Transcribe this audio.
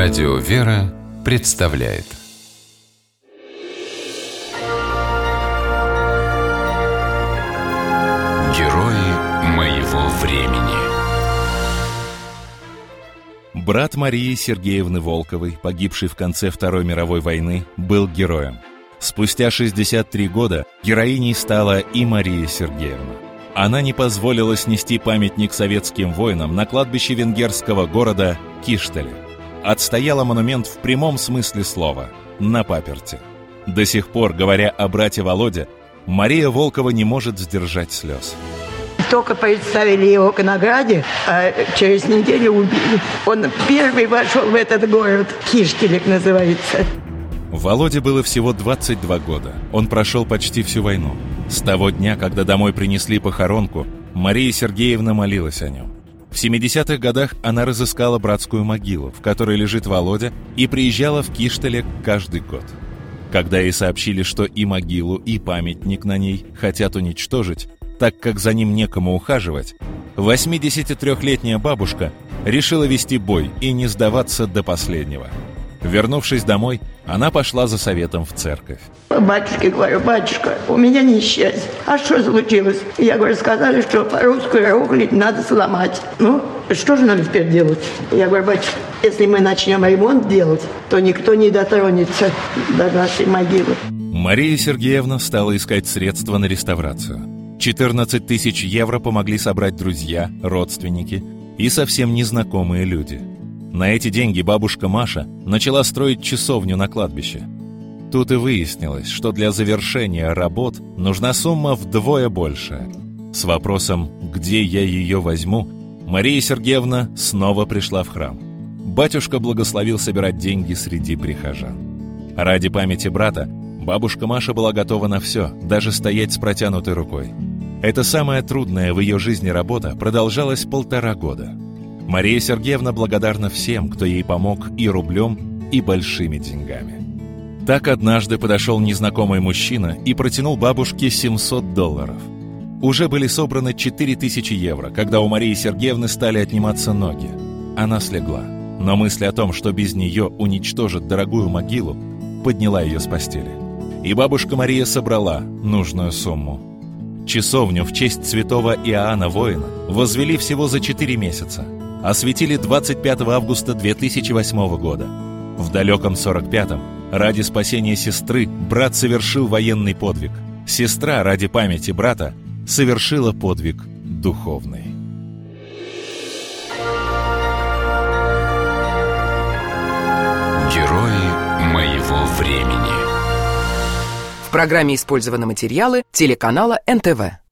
Радио «Вера» представляет Герои моего времени Брат Марии Сергеевны Волковой, погибший в конце Второй мировой войны, был героем. Спустя 63 года героиней стала и Мария Сергеевна. Она не позволила снести памятник советским воинам на кладбище венгерского города Киштеле. Отстояла монумент в прямом смысле слова, на паперте. До сих пор, говоря о брате Володе, Мария Волкова не может сдержать слез. Только представили его к награде, а через неделю убили. Он первый вошел в этот город, Киштелек называется. Володе было всего 22 года. Он прошел почти всю войну. С того дня, когда домой принесли похоронку, Мария Сергеевна молилась о нем. В 70-х годах она разыскала братскую могилу, в которой лежит Володя, и приезжала в Киштеле каждый год. Когда ей сообщили, что и могилу, и памятник на ней хотят уничтожить, так как за ним некому ухаживать, 83-летняя бабушка решила вести бой и не сдаваться до последнего. Вернувшись домой, она пошла за советом в церковь. Батюшке говорю, батюшка, у меня несчастье. А что случилось? Я говорю, сказали, что русскую рухлить надо сломать. Ну, что же нам теперь делать? Я говорю, батюшка, если мы начнем ремонт делать, то никто не дотронется до нашей могилы. Мария Сергеевна стала искать средства на реставрацию. 14 тысяч евро помогли собрать друзья, родственники и совсем незнакомые люди – на эти деньги бабушка Маша начала строить часовню на кладбище. Тут и выяснилось, что для завершения работ нужна сумма вдвое большая. С вопросом «Где я ее возьму?» Мария Сергеевна снова пришла в храм. Батюшка благословил собирать деньги среди прихожан. Ради памяти брата бабушка Маша была готова на все, даже стоять с протянутой рукой. Это самая трудная в ее жизни работа продолжалась полтора года – Мария Сергеевна благодарна всем, кто ей помог и рублем, и большими деньгами. Так однажды подошел незнакомый мужчина и протянул бабушке 700 долларов. Уже были собраны 4000 евро, когда у Марии Сергеевны стали отниматься ноги. Она слегла, но мысль о том, что без нее уничтожат дорогую могилу, подняла ее с постели. И бабушка Мария собрала нужную сумму. Часовню в честь святого Иоанна Воина возвели всего за 4 месяца – осветили 25 августа 2008 года. В далеком 45-м ради спасения сестры брат совершил военный подвиг. Сестра ради памяти брата совершила подвиг духовный. Герои моего времени В программе использованы материалы телеканала НТВ.